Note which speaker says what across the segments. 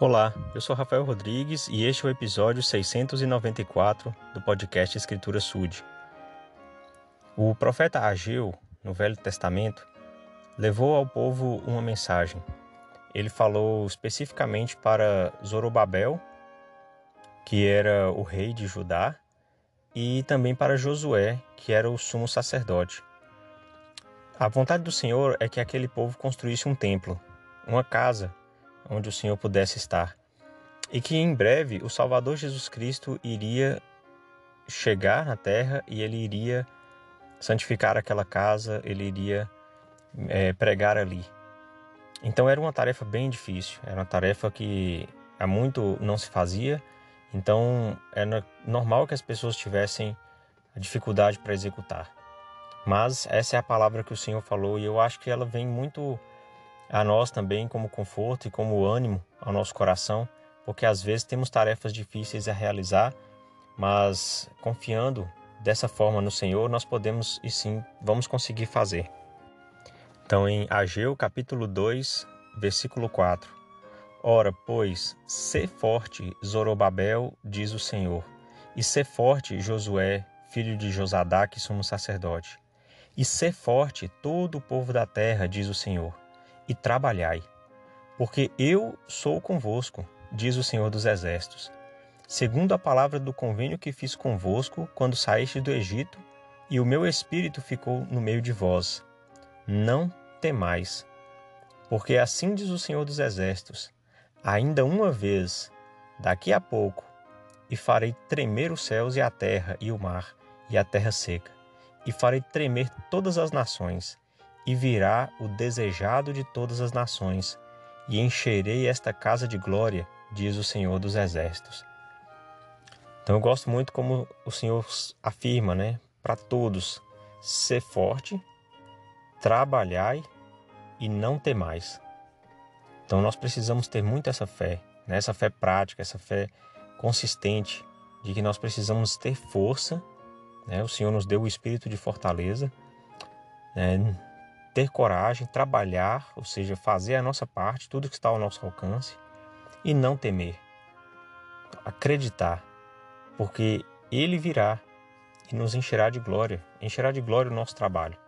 Speaker 1: Olá, eu sou Rafael Rodrigues e este é o episódio 694 do podcast Escritura Sud. O profeta Ageu, no Velho Testamento, levou ao povo uma mensagem. Ele falou especificamente para Zorobabel, que era o rei de Judá, e também para Josué, que era o sumo sacerdote. A vontade do Senhor é que aquele povo construísse um templo, uma casa onde o Senhor pudesse estar. E que em breve o Salvador Jesus Cristo iria chegar na terra e ele iria santificar aquela casa, ele iria é, pregar ali. Então era uma tarefa bem difícil, era uma tarefa que há muito não se fazia, então era normal que as pessoas tivessem dificuldade para executar. Mas essa é a palavra que o Senhor falou e eu acho que ela vem muito a nós também como conforto e como ânimo ao nosso coração, porque às vezes temos tarefas difíceis a realizar, mas confiando dessa forma no Senhor, nós podemos e sim vamos conseguir fazer. Então, em Ageu capítulo 2, versículo 4: Ora, pois, sê forte, Zorobabel, diz o Senhor, e sê forte, Josué, filho de Josadaque, sumo sacerdote, e sê forte todo o povo da terra, diz o Senhor e trabalhai, porque eu sou convosco, diz o Senhor dos Exércitos, segundo a palavra do convênio que fiz convosco quando saíste do Egito, e o meu espírito ficou no meio de vós. Não temais, porque assim diz o Senhor dos Exércitos: ainda uma vez, daqui a pouco, e farei tremer os céus e a terra e o mar e a terra seca, e farei tremer todas as nações, e virá o desejado de todas as nações, e encherei esta casa de glória, diz o Senhor dos Exércitos. Então eu gosto muito como o Senhor afirma, né, para todos: ser forte, trabalhai e não temais. Então nós precisamos ter muito essa fé, né, essa fé prática, essa fé consistente, de que nós precisamos ter força. Né? O Senhor nos deu o espírito de fortaleza. Né? Ter coragem, trabalhar, ou seja, fazer a nossa parte, tudo que está ao nosso alcance, e não temer. Acreditar, porque Ele virá e nos encherá de glória, encherá de glória o nosso trabalho.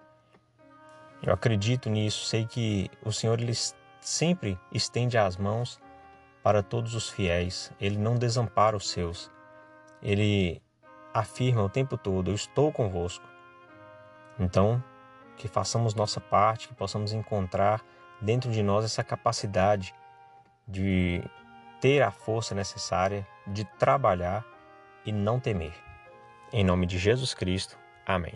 Speaker 1: Eu acredito nisso, sei que o Senhor ele sempre estende as mãos para todos os fiéis, Ele não desampara os seus. Ele afirma o tempo todo: Eu estou convosco. Então, que façamos nossa parte, que possamos encontrar dentro de nós essa capacidade de ter a força necessária de trabalhar e não temer. Em nome de Jesus Cristo. Amém.